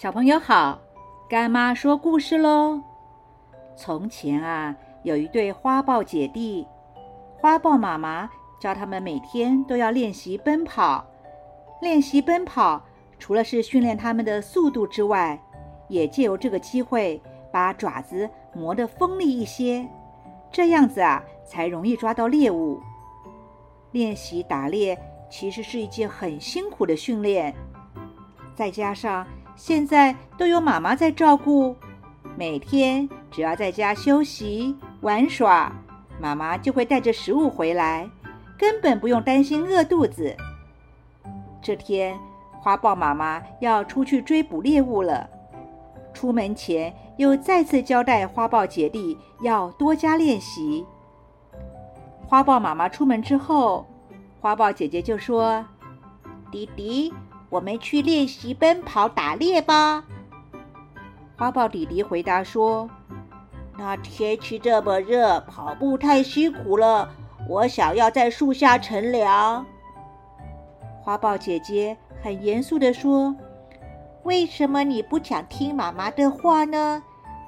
小朋友好，干妈说故事喽。从前啊，有一对花豹姐弟，花豹妈妈教他们每天都要练习奔跑。练习奔跑，除了是训练他们的速度之外，也借由这个机会把爪子磨得锋利一些，这样子啊，才容易抓到猎物。练习打猎其实是一件很辛苦的训练，再加上。现在都有妈妈在照顾，每天只要在家休息玩耍，妈妈就会带着食物回来，根本不用担心饿肚子。这天，花豹妈妈要出去追捕猎物了，出门前又再次交代花豹姐弟要多加练习。花豹妈妈出门之后，花豹姐姐就说：“迪迪。”我们去练习奔跑打猎吧。花豹弟弟回答说：“那天气这么热，跑步太辛苦了。我想要在树下乘凉。”花豹姐姐很严肃地说：“为什么你不想听妈妈的话呢？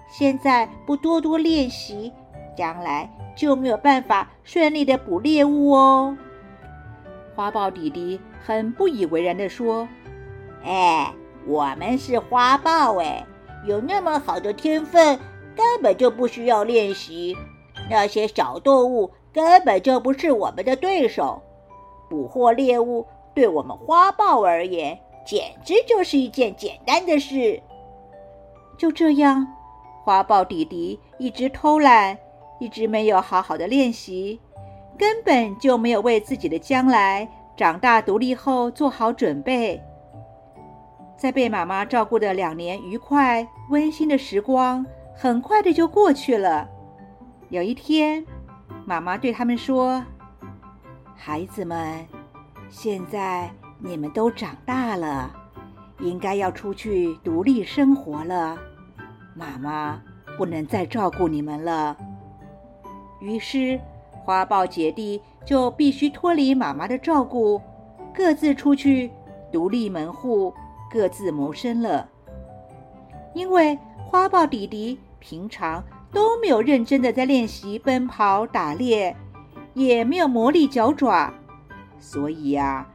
现在不多多练习，将来就没有办法顺利的捕猎物哦。”花豹弟弟很不以为然地说：“哎，我们是花豹，哎，有那么好的天分，根本就不需要练习。那些小动物根本就不是我们的对手。捕获猎物对我们花豹而言，简直就是一件简单的事。”就这样，花豹弟弟一直偷懒，一直没有好好的练习。根本就没有为自己的将来长大独立后做好准备。在被妈妈照顾的两年愉快温馨的时光，很快的就过去了。有一天，妈妈对他们说：“孩子们，现在你们都长大了，应该要出去独立生活了。妈妈不能再照顾你们了。”于是。花豹姐弟就必须脱离妈妈的照顾，各自出去独立门户，各自谋生了。因为花豹弟弟平常都没有认真的在练习奔跑打猎，也没有磨砺脚爪，所以呀，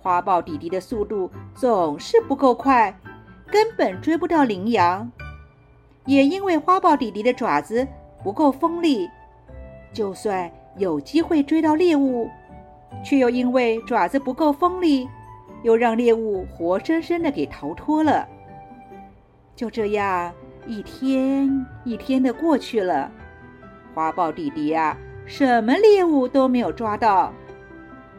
花豹弟弟的速度总是不够快，根本追不到羚羊。也因为花豹弟弟的爪子不够锋利，就算。有机会追到猎物，却又因为爪子不够锋利，又让猎物活生生的给逃脱了。就这样，一天一天的过去了，花豹弟弟呀，什么猎物都没有抓到，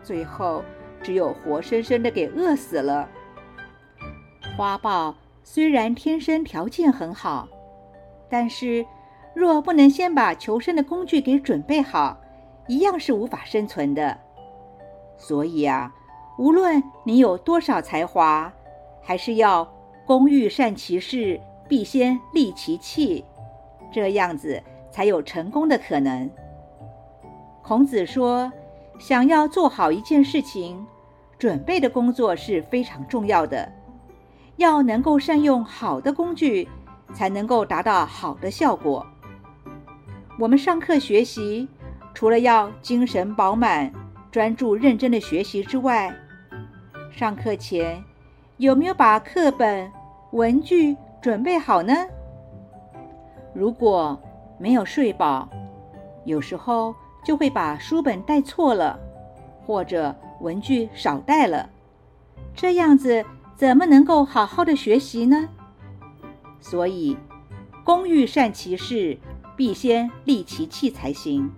最后只有活生生的给饿死了。花豹虽然天生条件很好，但是若不能先把求生的工具给准备好，一样是无法生存的，所以啊，无论你有多少才华，还是要工欲善其事，必先利其器，这样子才有成功的可能。孔子说，想要做好一件事情，准备的工作是非常重要的，要能够善用好的工具，才能够达到好的效果。我们上课学习。除了要精神饱满、专注认真的学习之外，上课前有没有把课本、文具准备好呢？如果没有睡饱，有时候就会把书本带错了，或者文具少带了，这样子怎么能够好好的学习呢？所以，工欲善其事，必先利其器才行。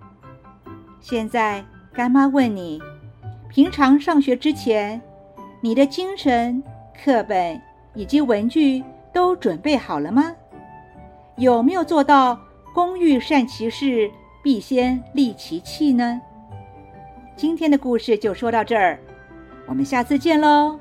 现在，干妈问你：平常上学之前，你的精神、课本以及文具都准备好了吗？有没有做到“工欲善其事，必先利其器”呢？今天的故事就说到这儿，我们下次见喽。